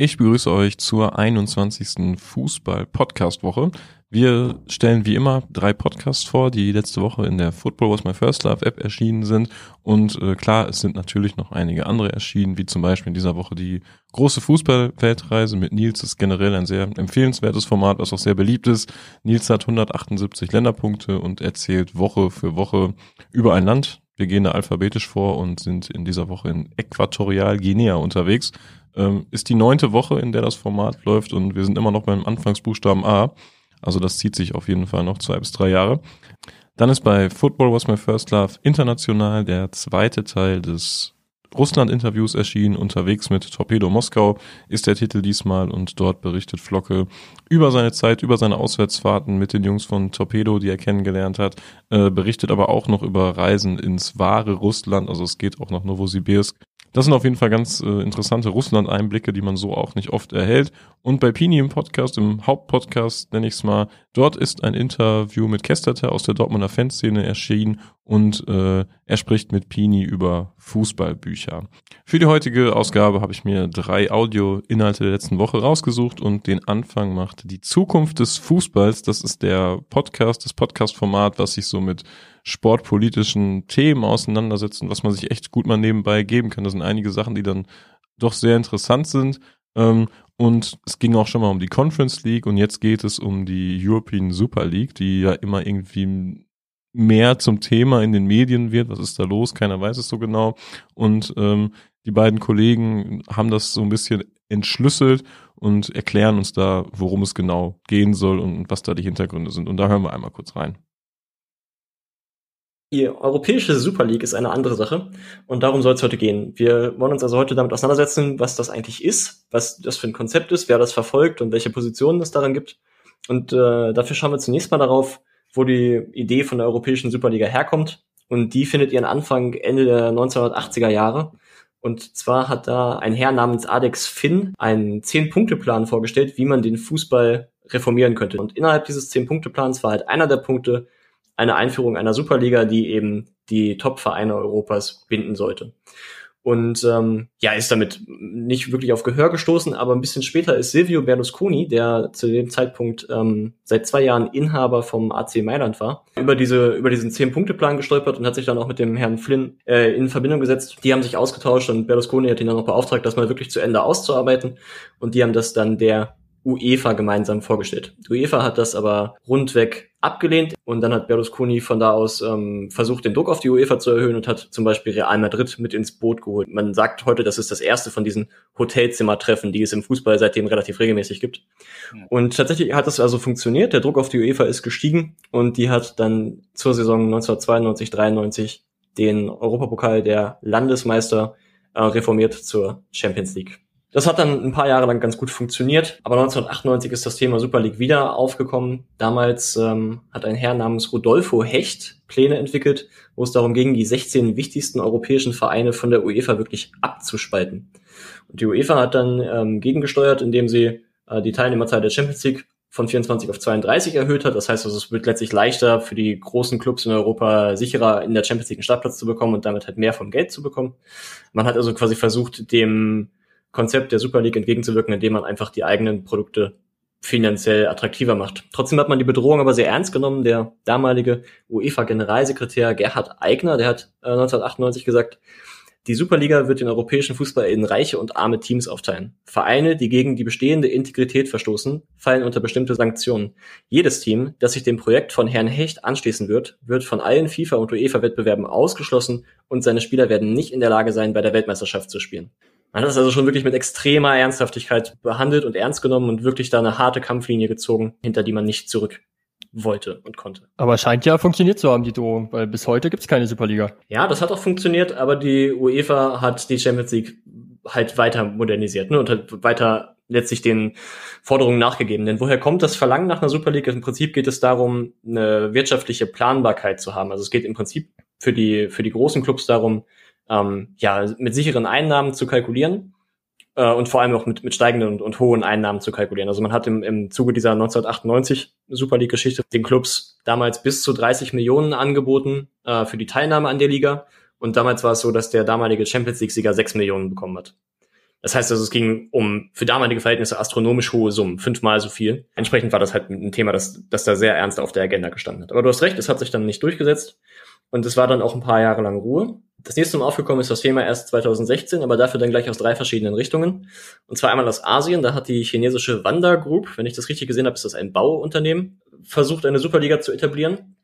Ich begrüße euch zur 21. Fußball-Podcast-Woche. Wir stellen wie immer drei Podcasts vor, die letzte Woche in der Football Was My First Love App erschienen sind. Und äh, klar, es sind natürlich noch einige andere erschienen, wie zum Beispiel in dieser Woche die große Fußball-Weltreise mit Nils. Das ist generell ein sehr empfehlenswertes Format, was auch sehr beliebt ist. Nils hat 178 Länderpunkte und erzählt Woche für Woche über ein Land. Wir gehen da alphabetisch vor und sind in dieser Woche in Äquatorial Guinea unterwegs. Ähm, ist die neunte Woche, in der das Format läuft und wir sind immer noch beim Anfangsbuchstaben A. Also das zieht sich auf jeden Fall noch zwei bis drei Jahre. Dann ist bei Football Was My First Love international der zweite Teil des Russland-Interviews erschienen. Unterwegs mit Torpedo Moskau ist der Titel diesmal und dort berichtet Flocke über seine Zeit, über seine Auswärtsfahrten mit den Jungs von Torpedo, die er kennengelernt hat, äh, berichtet aber auch noch über Reisen ins wahre Russland, also es geht auch nach Novosibirsk das sind auf jeden Fall ganz äh, interessante Russland-Einblicke, die man so auch nicht oft erhält. Und bei Pini im Podcast, im Hauptpodcast nenne ich es mal, dort ist ein Interview mit Kesteter aus der Dortmunder Fanszene erschienen und äh, er spricht mit Pini über Fußballbücher. Für die heutige Ausgabe habe ich mir drei Audio-Inhalte der letzten Woche rausgesucht und den Anfang macht die Zukunft des Fußballs. Das ist der Podcast, das Podcast-Format, was sich so mit sportpolitischen Themen auseinandersetzen, was man sich echt gut mal nebenbei geben kann. Das sind einige Sachen, die dann doch sehr interessant sind. Ähm, und es ging auch schon mal um die Conference League und jetzt geht es um die European Super League, die ja immer irgendwie mehr zum Thema in den Medien wird. Was ist da los? Keiner weiß es so genau. Und ähm, die beiden Kollegen haben das so ein bisschen entschlüsselt und erklären uns da, worum es genau gehen soll und was da die Hintergründe sind. Und da hören wir einmal kurz rein. Die europäische Super League ist eine andere Sache und darum soll es heute gehen. Wir wollen uns also heute damit auseinandersetzen, was das eigentlich ist, was das für ein Konzept ist, wer das verfolgt und welche Positionen es daran gibt. Und äh, dafür schauen wir zunächst mal darauf, wo die Idee von der europäischen Superliga herkommt. Und die findet ihren Anfang Ende der 1980er Jahre. Und zwar hat da ein Herr namens Adex Finn einen Zehn-Punkte-Plan vorgestellt, wie man den Fußball reformieren könnte. Und innerhalb dieses Zehn-Punkte-Plans war halt einer der Punkte, eine Einführung einer Superliga, die eben die Top-Vereine Europas binden sollte. Und ähm, ja, ist damit nicht wirklich auf Gehör gestoßen, aber ein bisschen später ist Silvio Berlusconi, der zu dem Zeitpunkt ähm, seit zwei Jahren Inhaber vom AC Mailand war, über diese über diesen zehn-Punkte-Plan gestolpert und hat sich dann auch mit dem Herrn Flynn äh, in Verbindung gesetzt. Die haben sich ausgetauscht und Berlusconi hat ihn dann noch beauftragt, das mal wirklich zu Ende auszuarbeiten. Und die haben das dann der UEFA gemeinsam vorgestellt. Die UEFA hat das aber rundweg abgelehnt und dann hat Berlusconi von da aus ähm, versucht, den Druck auf die UEFA zu erhöhen und hat zum Beispiel Real Madrid mit ins Boot geholt. Man sagt heute, das ist das erste von diesen Hotelzimmertreffen, die es im Fußball seitdem relativ regelmäßig gibt. Und tatsächlich hat das also funktioniert. Der Druck auf die UEFA ist gestiegen und die hat dann zur Saison 1992, 93 den Europapokal der Landesmeister äh, reformiert zur Champions League. Das hat dann ein paar Jahre lang ganz gut funktioniert, aber 1998 ist das Thema Super League wieder aufgekommen. Damals ähm, hat ein Herr namens Rodolfo Hecht Pläne entwickelt, wo es darum ging, die 16 wichtigsten europäischen Vereine von der UEFA wirklich abzuspalten. Und die UEFA hat dann ähm, gegengesteuert, indem sie äh, die Teilnehmerzahl der Champions League von 24 auf 32 erhöht hat. Das heißt, also, es wird letztlich leichter für die großen Clubs in Europa sicherer in der Champions League einen Startplatz zu bekommen und damit halt mehr vom Geld zu bekommen. Man hat also quasi versucht, dem Konzept der Super League entgegenzuwirken, indem man einfach die eigenen Produkte finanziell attraktiver macht. Trotzdem hat man die Bedrohung aber sehr ernst genommen. Der damalige UEFA-Generalsekretär Gerhard Eigner, der hat äh, 1998 gesagt, die Superliga wird den europäischen Fußball in reiche und arme Teams aufteilen. Vereine, die gegen die bestehende Integrität verstoßen, fallen unter bestimmte Sanktionen. Jedes Team, das sich dem Projekt von Herrn Hecht anschließen wird, wird von allen FIFA- und UEFA-Wettbewerben ausgeschlossen und seine Spieler werden nicht in der Lage sein, bei der Weltmeisterschaft zu spielen. Man hat das also schon wirklich mit extremer Ernsthaftigkeit behandelt und ernst genommen und wirklich da eine harte Kampflinie gezogen, hinter die man nicht zurück wollte und konnte. Aber scheint ja funktioniert zu haben, die Drohung, weil bis heute gibt's keine Superliga. Ja, das hat auch funktioniert, aber die UEFA hat die Champions League halt weiter modernisiert ne, und hat weiter letztlich den Forderungen nachgegeben. Denn woher kommt das Verlangen nach einer Super League? Im Prinzip geht es darum, eine wirtschaftliche Planbarkeit zu haben. Also es geht im Prinzip für die, für die großen Clubs darum, ähm, ja, mit sicheren Einnahmen zu kalkulieren äh, und vor allem auch mit, mit steigenden und, und hohen Einnahmen zu kalkulieren. Also man hat im, im Zuge dieser 1998 Super League-Geschichte den Clubs damals bis zu 30 Millionen angeboten äh, für die Teilnahme an der Liga. Und damals war es so, dass der damalige Champions League-Sieger 6 Millionen bekommen hat. Das heißt also, es ging um für damalige Verhältnisse astronomisch hohe Summen, fünfmal so viel. Entsprechend war das halt ein Thema, das, das da sehr ernst auf der Agenda gestanden hat. Aber du hast recht, es hat sich dann nicht durchgesetzt und es war dann auch ein paar Jahre lang Ruhe. Das nächste Mal aufgekommen ist das Thema erst 2016, aber dafür dann gleich aus drei verschiedenen Richtungen. Und zwar einmal aus Asien, da hat die chinesische Wanda Group, wenn ich das richtig gesehen habe, ist das ein Bauunternehmen, versucht eine Superliga zu etablieren.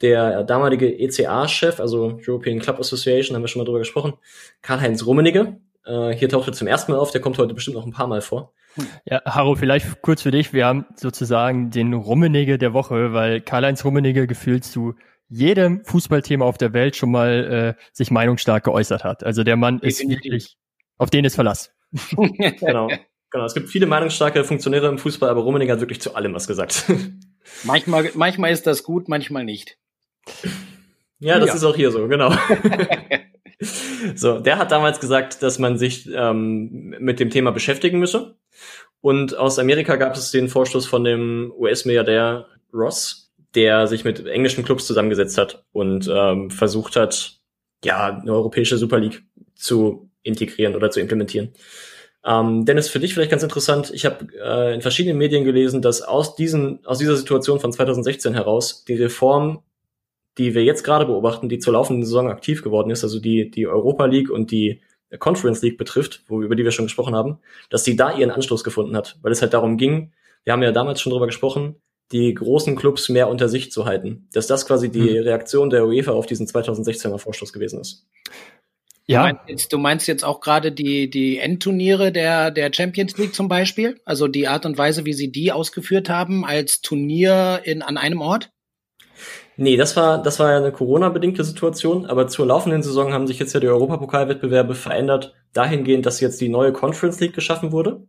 Der damalige ECA-Chef, also European Club Association, haben wir schon mal drüber gesprochen, Karl-Heinz Rummenigge, äh, hier taucht er zum ersten Mal auf, der kommt heute bestimmt noch ein paar Mal vor. Ja, Haro, vielleicht kurz für dich. Wir haben sozusagen den Rummenigge der Woche, weil Karl-Heinz Rummenigge gefühlt zu jedem Fußballthema auf der Welt schon mal äh, sich meinungsstark geäußert hat. Also der Mann ist wirklich, auf den ist Verlass. genau. Genau, es gibt viele meinungsstarke Funktionäre im Fußball, aber Rummenigge hat wirklich zu allem was gesagt. manchmal, manchmal ist das gut, manchmal nicht. Ja, das ja. ist auch hier so, genau. so, der hat damals gesagt, dass man sich ähm, mit dem Thema beschäftigen müsse. Und aus Amerika gab es den Vorstoß von dem US-Milliardär Ross, der sich mit englischen Clubs zusammengesetzt hat und ähm, versucht hat, ja, eine europäische Super League zu integrieren oder zu implementieren. Ähm, Dennis, für dich vielleicht ganz interessant, ich habe äh, in verschiedenen Medien gelesen, dass aus, diesen, aus dieser Situation von 2016 heraus die Reform, die wir jetzt gerade beobachten, die zur laufenden Saison aktiv geworden ist, also die, die Europa League und die Conference League betrifft, wo, über die wir schon gesprochen haben, dass sie da ihren Anschluss gefunden hat, weil es halt darum ging, wir haben ja damals schon drüber gesprochen, die großen Clubs mehr unter sich zu halten. Dass das quasi die hm. Reaktion der UEFA auf diesen 2016er Vorstoß gewesen ist. Ja. Du meinst jetzt, du meinst jetzt auch gerade die, die Endturniere der, der Champions League zum Beispiel? Also die Art und Weise, wie sie die ausgeführt haben als Turnier in, an einem Ort? Nee, das war, das war ja eine Corona-bedingte Situation, aber zur laufenden Saison haben sich jetzt ja die Europapokalwettbewerbe verändert, dahingehend, dass jetzt die neue Conference League geschaffen wurde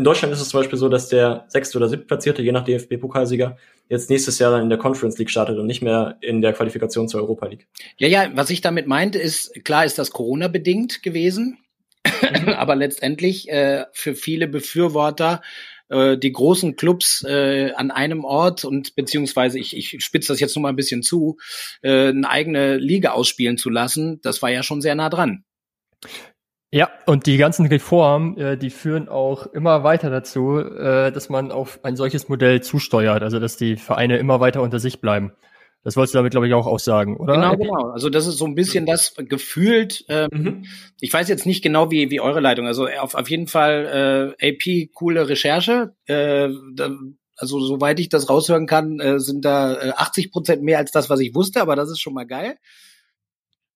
in Deutschland ist es zum Beispiel so, dass der sechste oder siebtplatzierte, je nach DFB-Pokalsieger, jetzt nächstes Jahr dann in der Conference League startet und nicht mehr in der Qualifikation zur Europa League. Ja, ja, was ich damit meinte, ist, klar ist das Corona-bedingt gewesen, mhm. aber letztendlich äh, für viele Befürworter äh, die großen Clubs äh, an einem Ort und beziehungsweise ich, ich spitze das jetzt nur mal ein bisschen zu, äh, eine eigene Liga ausspielen zu lassen, das war ja schon sehr nah dran. Ja, und die ganzen Reformen, äh, die führen auch immer weiter dazu, äh, dass man auf ein solches Modell zusteuert, also dass die Vereine immer weiter unter sich bleiben. Das wolltest du damit, glaube ich, auch aussagen, oder? Genau, genau. Also das ist so ein bisschen das gefühlt. Ähm, mhm. Ich weiß jetzt nicht genau, wie, wie eure Leitung. Also auf, auf jeden Fall äh, AP, coole Recherche. Äh, da, also soweit ich das raushören kann, äh, sind da äh, 80 Prozent mehr als das, was ich wusste, aber das ist schon mal geil.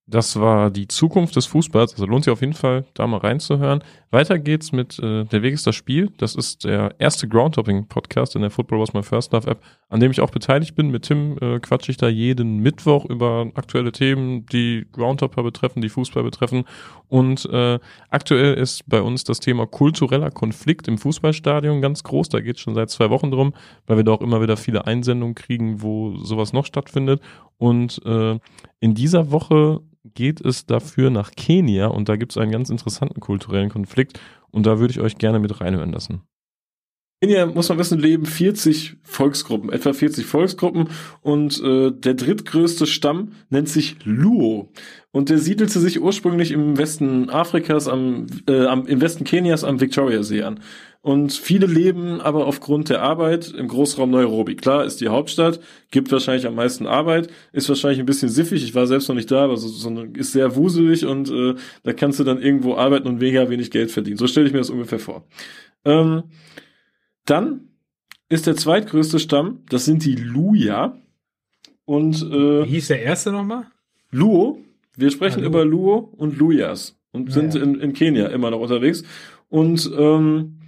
Das war die Zukunft des Fußballs. Also lohnt sich auf jeden Fall, da mal reinzuhören. Weiter geht's mit äh, Der Weg ist das Spiel. Das ist der erste Groundtopping-Podcast in der Football Was My First Love App, an dem ich auch beteiligt bin. Mit Tim äh, quatsche ich da jeden Mittwoch über aktuelle Themen, die Groundhopper betreffen, die Fußball betreffen. Und äh, aktuell ist bei uns das Thema kultureller Konflikt im Fußballstadion ganz groß. Da geht's schon seit zwei Wochen drum, weil wir da auch immer wieder viele Einsendungen kriegen, wo sowas noch stattfindet. Und äh, in dieser Woche geht es dafür nach Kenia und da gibt es einen ganz interessanten kulturellen Konflikt und da würde ich euch gerne mit reinhören lassen. Kenia, muss man wissen, leben 40 Volksgruppen, etwa 40 Volksgruppen und äh, der drittgrößte Stamm nennt sich Luo und der siedelte sich ursprünglich im Westen Afrikas, am, äh, am, im Westen Kenias am Victoriasee an. Und viele leben aber aufgrund der Arbeit im Großraum Nairobi. Klar, ist die Hauptstadt, gibt wahrscheinlich am meisten Arbeit, ist wahrscheinlich ein bisschen siffig. Ich war selbst noch nicht da, aber so, so ist sehr wuselig und äh, da kannst du dann irgendwo arbeiten und mega wenig Geld verdienen. So stelle ich mir das ungefähr vor. Ähm, dann ist der zweitgrößte Stamm, das sind die Luya. Und äh, Wie hieß der erste nochmal? Luo. Wir sprechen ah, über Luo und Luyas und ja, sind. In, in Kenia immer noch unterwegs. Und ähm,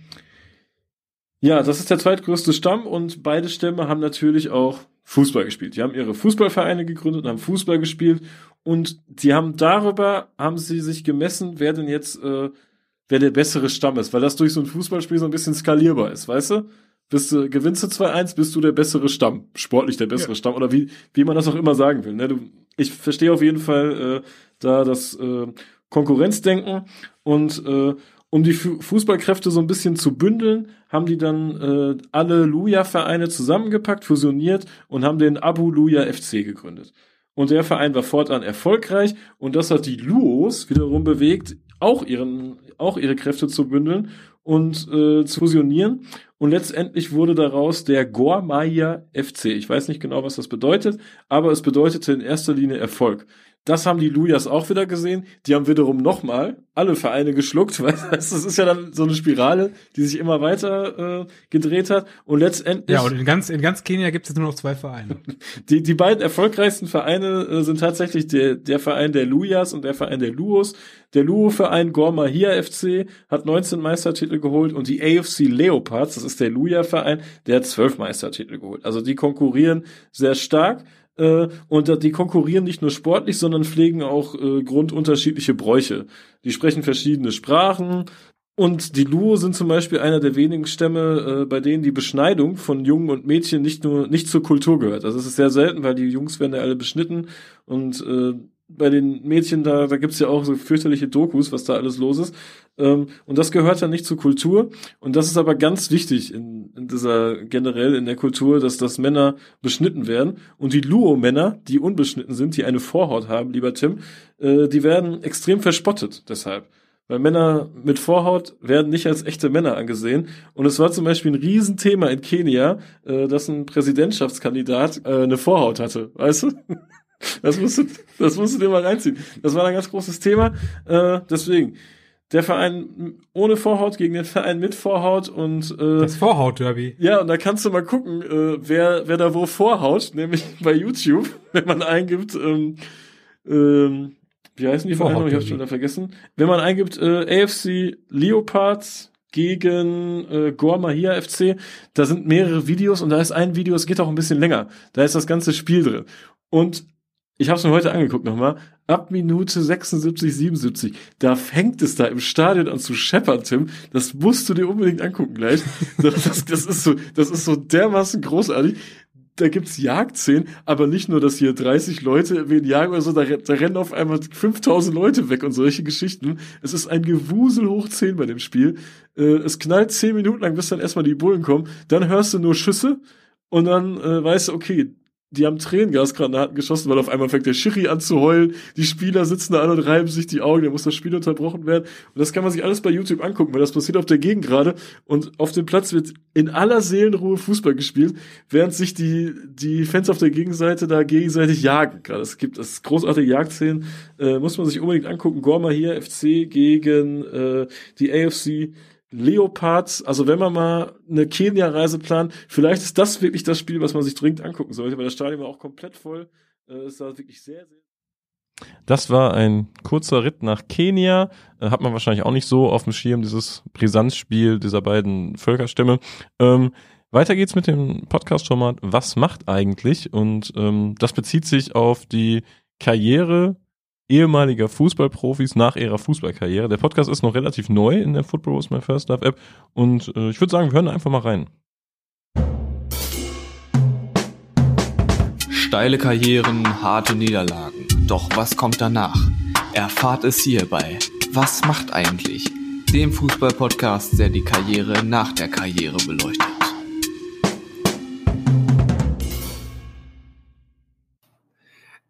ja, das ist der zweitgrößte Stamm und beide Stämme haben natürlich auch Fußball gespielt. Die haben ihre Fußballvereine gegründet und haben Fußball gespielt und sie haben darüber, haben sie sich gemessen, wer denn jetzt, äh, wer der bessere Stamm ist, weil das durch so ein Fußballspiel so ein bisschen skalierbar ist, weißt du? Bist du, gewinnst du 2-1, bist du der bessere Stamm, sportlich der bessere ja. Stamm oder wie, wie man das auch immer sagen will. Ne? Du, ich verstehe auf jeden Fall äh, da das äh, Konkurrenzdenken und äh, um die Fußballkräfte so ein bisschen zu bündeln, haben die dann äh, alle Luja-Vereine zusammengepackt, fusioniert und haben den Abu Luja FC gegründet. Und der Verein war fortan erfolgreich und das hat die Luos wiederum bewegt, auch ihren, auch ihre Kräfte zu bündeln und äh, zu fusionieren. Und letztendlich wurde daraus der Gormaya FC. Ich weiß nicht genau, was das bedeutet, aber es bedeutete in erster Linie Erfolg. Das haben die Lujas auch wieder gesehen. Die haben wiederum nochmal alle Vereine geschluckt, weil das ist ja dann so eine Spirale, die sich immer weiter äh, gedreht hat. Und letztendlich. Ja, und in ganz, in ganz Kenia gibt es nur noch zwei Vereine. Die, die beiden erfolgreichsten Vereine äh, sind tatsächlich der, der Verein der Lujas und der Verein der Luos. Der Luo-Verein Gor Mahia FC hat 19 Meistertitel geholt und die AFC Leopards, das ist der Luja-Verein, der hat 12 Meistertitel geholt. Also die konkurrieren sehr stark. Äh, und die konkurrieren nicht nur sportlich, sondern pflegen auch äh, grundunterschiedliche Bräuche. Die sprechen verschiedene Sprachen. Und die Luo sind zum Beispiel einer der wenigen Stämme, äh, bei denen die Beschneidung von Jungen und Mädchen nicht nur nicht zur Kultur gehört. Also es ist sehr selten, weil die Jungs werden ja alle beschnitten und äh, bei den Mädchen, da, da gibt's ja auch so fürchterliche Dokus, was da alles los ist. Ähm, und das gehört dann nicht zur Kultur. Und das ist aber ganz wichtig in, in dieser, generell in der Kultur, dass, dass Männer beschnitten werden. Und die Luo-Männer, die unbeschnitten sind, die eine Vorhaut haben, lieber Tim, äh, die werden extrem verspottet deshalb. Weil Männer mit Vorhaut werden nicht als echte Männer angesehen. Und es war zum Beispiel ein Riesenthema in Kenia, äh, dass ein Präsidentschaftskandidat äh, eine Vorhaut hatte, weißt du? Das musst du, das musst du dir mal reinziehen. Das war ein ganz großes Thema. Äh, deswegen, der Verein ohne Vorhaut gegen den Verein mit Vorhaut und äh, das Vorhaut-Derby. Ja, und da kannst du mal gucken, äh, wer, wer da wo vorhaut, nämlich bei YouTube, wenn man eingibt, ähm, ähm, wie heißen die Vereine? Ich hab's schon wieder vergessen. Wenn man eingibt äh, AFC Leopards gegen äh, Gor Mahia FC, da sind mehrere Videos und da ist ein Video, es geht auch ein bisschen länger. Da ist das ganze Spiel drin. Und ich habe es mir heute angeguckt nochmal, ab Minute 76, 77, da fängt es da im Stadion an zu scheppern, Tim. Das musst du dir unbedingt angucken gleich. Das, das, das ist so, das ist so dermaßen großartig. Da gibt's Jagdszenen, aber nicht nur, dass hier 30 Leute wen jagen oder so, da, da rennen auf einmal 5000 Leute weg und solche Geschichten. Es ist ein Gewusel hoch 10 bei dem Spiel. Äh, es knallt 10 Minuten lang, bis dann erstmal die Bullen kommen. Dann hörst du nur Schüsse und dann äh, weißt du, okay, die haben Tränengasgranaten geschossen, weil auf einmal fängt der Schiri an zu heulen, die Spieler sitzen da an und reiben sich die Augen, da muss das Spiel unterbrochen werden. Und das kann man sich alles bei YouTube angucken, weil das passiert auf der Gegend gerade und auf dem Platz wird in aller Seelenruhe Fußball gespielt, während sich die, die Fans auf der Gegenseite da gegenseitig jagen. Gerade es gibt das großartige Jagdszenen, äh, muss man sich unbedingt angucken. Gorma hier, FC gegen äh, die AFC Leopards, also wenn man mal eine Kenia-Reise plant, vielleicht ist das wirklich das Spiel, was man sich dringend angucken sollte, weil das Stadion war auch komplett voll. Äh, es war wirklich sehr, sehr. Das war ein kurzer Ritt nach Kenia. Äh, hat man wahrscheinlich auch nicht so auf dem Schirm, dieses Brisanzspiel dieser beiden Völkerstämme. Ähm, weiter geht's mit dem Podcast-Format Was macht eigentlich? Und ähm, das bezieht sich auf die Karriere ehemaliger Fußballprofis nach ihrer Fußballkarriere. Der Podcast ist noch relativ neu in der Football Was My First Love App und äh, ich würde sagen, wir hören einfach mal rein. Steile Karrieren, harte Niederlagen. Doch was kommt danach? Erfahrt es hierbei. Was macht eigentlich? Dem Fußballpodcast, der die Karriere nach der Karriere beleuchtet.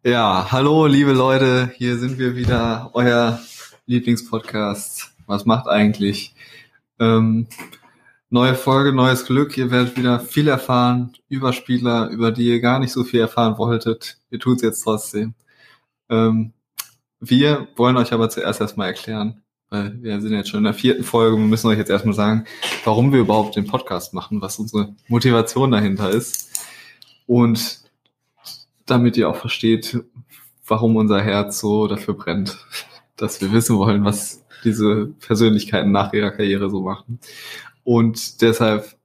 Ja, hallo liebe Leute, hier sind wir wieder, euer Lieblingspodcast. Was macht eigentlich? Ähm, neue Folge, neues Glück. Ihr werdet wieder viel erfahren über Spieler, über die ihr gar nicht so viel erfahren wolltet. Ihr tut es jetzt trotzdem. Ähm, wir wollen euch aber zuerst erstmal erklären, weil wir sind jetzt schon in der vierten Folge und müssen euch jetzt erstmal sagen, warum wir überhaupt den Podcast machen, was unsere Motivation dahinter ist. Und damit ihr auch versteht, warum unser Herz so dafür brennt, dass wir wissen wollen, was diese Persönlichkeiten nach ihrer Karriere so machen. Und deshalb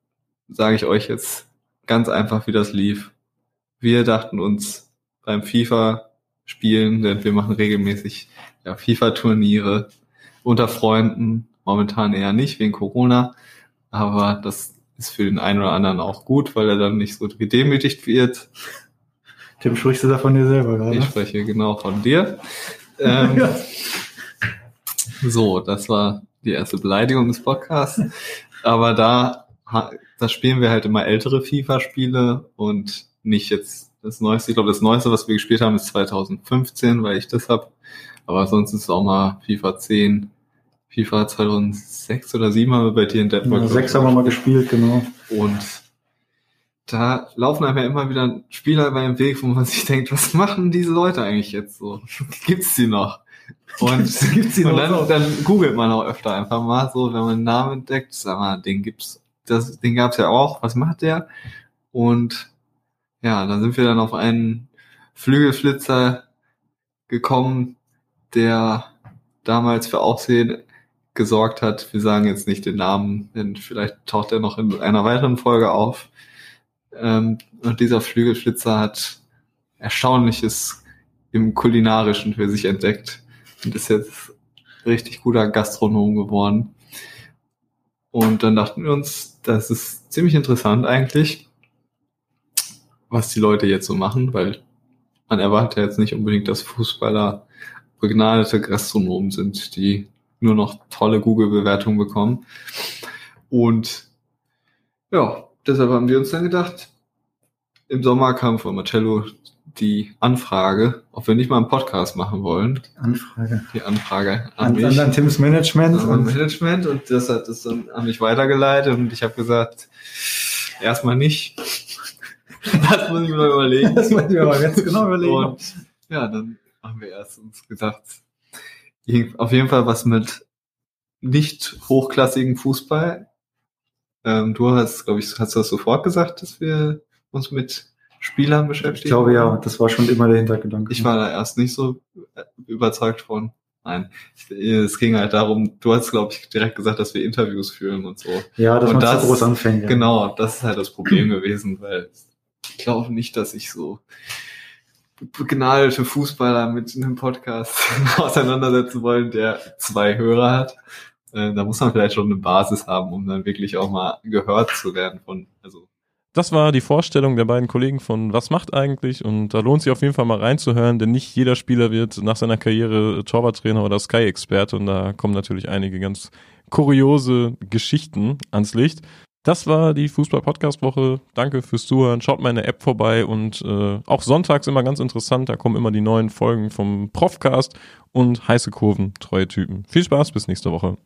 sage ich euch jetzt ganz einfach, wie das lief. Wir dachten uns beim FIFA spielen, denn wir machen regelmäßig ja, FIFA-Turniere unter Freunden, momentan eher nicht wegen Corona, aber das ist für den einen oder anderen auch gut, weil er dann nicht so gedemütigt wird Tim, sprichst du da von dir selber gerade? Ich spreche genau von dir. Ähm, ja. So, das war die erste Beleidigung des Podcasts. Aber da, da spielen wir halt immer ältere FIFA-Spiele und nicht jetzt das Neueste. Ich glaube, das Neueste, was wir gespielt haben, ist 2015, weil ich das hab. Aber sonst ist es auch mal FIFA 10, FIFA 2006 oder 2007 haben wir bei dir in Detmold. Ja, sechs haben wir mal gespielt, genau. Und da laufen einem ja immer wieder Spieler über den Weg, wo man sich denkt, was machen diese Leute eigentlich jetzt so? Gibt's die noch? Und, Gibt's die und noch dann, so? dann googelt man auch öfter einfach mal so, wenn man einen Namen entdeckt, sag mal, den gibt's, das, den gab's ja auch, was macht der? Und ja, dann sind wir dann auf einen Flügelflitzer gekommen, der damals für Aufsehen gesorgt hat. Wir sagen jetzt nicht den Namen, denn vielleicht taucht er noch in einer weiteren Folge auf. Ähm, und dieser Flügelflitzer hat Erstaunliches im Kulinarischen für sich entdeckt und ist jetzt richtig guter Gastronom geworden. Und dann dachten wir uns, das ist ziemlich interessant eigentlich, was die Leute jetzt so machen, weil man erwartet ja jetzt nicht unbedingt, dass Fußballer begnadete Gastronomen sind, die nur noch tolle Google-Bewertungen bekommen. Und ja, deshalb haben wir uns dann gedacht, im Sommer kam von Marcello die Anfrage, ob wir nicht mal einen Podcast machen wollen. Anfrage. Die Anfrage an, An, mich. an dann Tims Management. an Und, Management und das hat es dann an mich weitergeleitet und ich habe gesagt, erstmal nicht. das muss ich mir überlegen. das muss ich mir aber jetzt genau überlegen. Und ja, dann haben wir erst uns gedacht, auf jeden Fall was mit nicht hochklassigen Fußball. Ähm, du hast, glaube ich, hast du das sofort gesagt, dass wir uns mit Spielern ich beschäftigen? glaube ja, das war schon immer der Hintergedanke. Ich war da erst nicht so äh, überzeugt von. Nein, es ging halt darum, du hast, glaube ich, direkt gesagt, dass wir Interviews führen und so. ja, dass und man das- zu groß anfängt. Ja. Genau, das ist halt das Problem gewesen, weil ich glaube nicht, dass ich so begnadete Fußballer mit einem Podcast auseinandersetzen wollen, der zwei Hörer hat. Äh, da muss man vielleicht schon eine Basis haben, um dann wirklich auch mal gehört zu werden von, also Das war die Vorstellung der beiden Kollegen von Was macht eigentlich? Und da lohnt sich auf jeden Fall mal reinzuhören, denn nicht jeder Spieler wird nach seiner Karriere Torwarttrainer oder Sky-Experte und da kommen natürlich einige ganz kuriose Geschichten ans Licht. Das war die Fußball-Podcast-Woche. Danke fürs Zuhören. Schaut mal in der App vorbei und äh, auch sonntags immer ganz interessant. Da kommen immer die neuen Folgen vom Profcast und heiße Kurven, treue Typen. Viel Spaß, bis nächste Woche.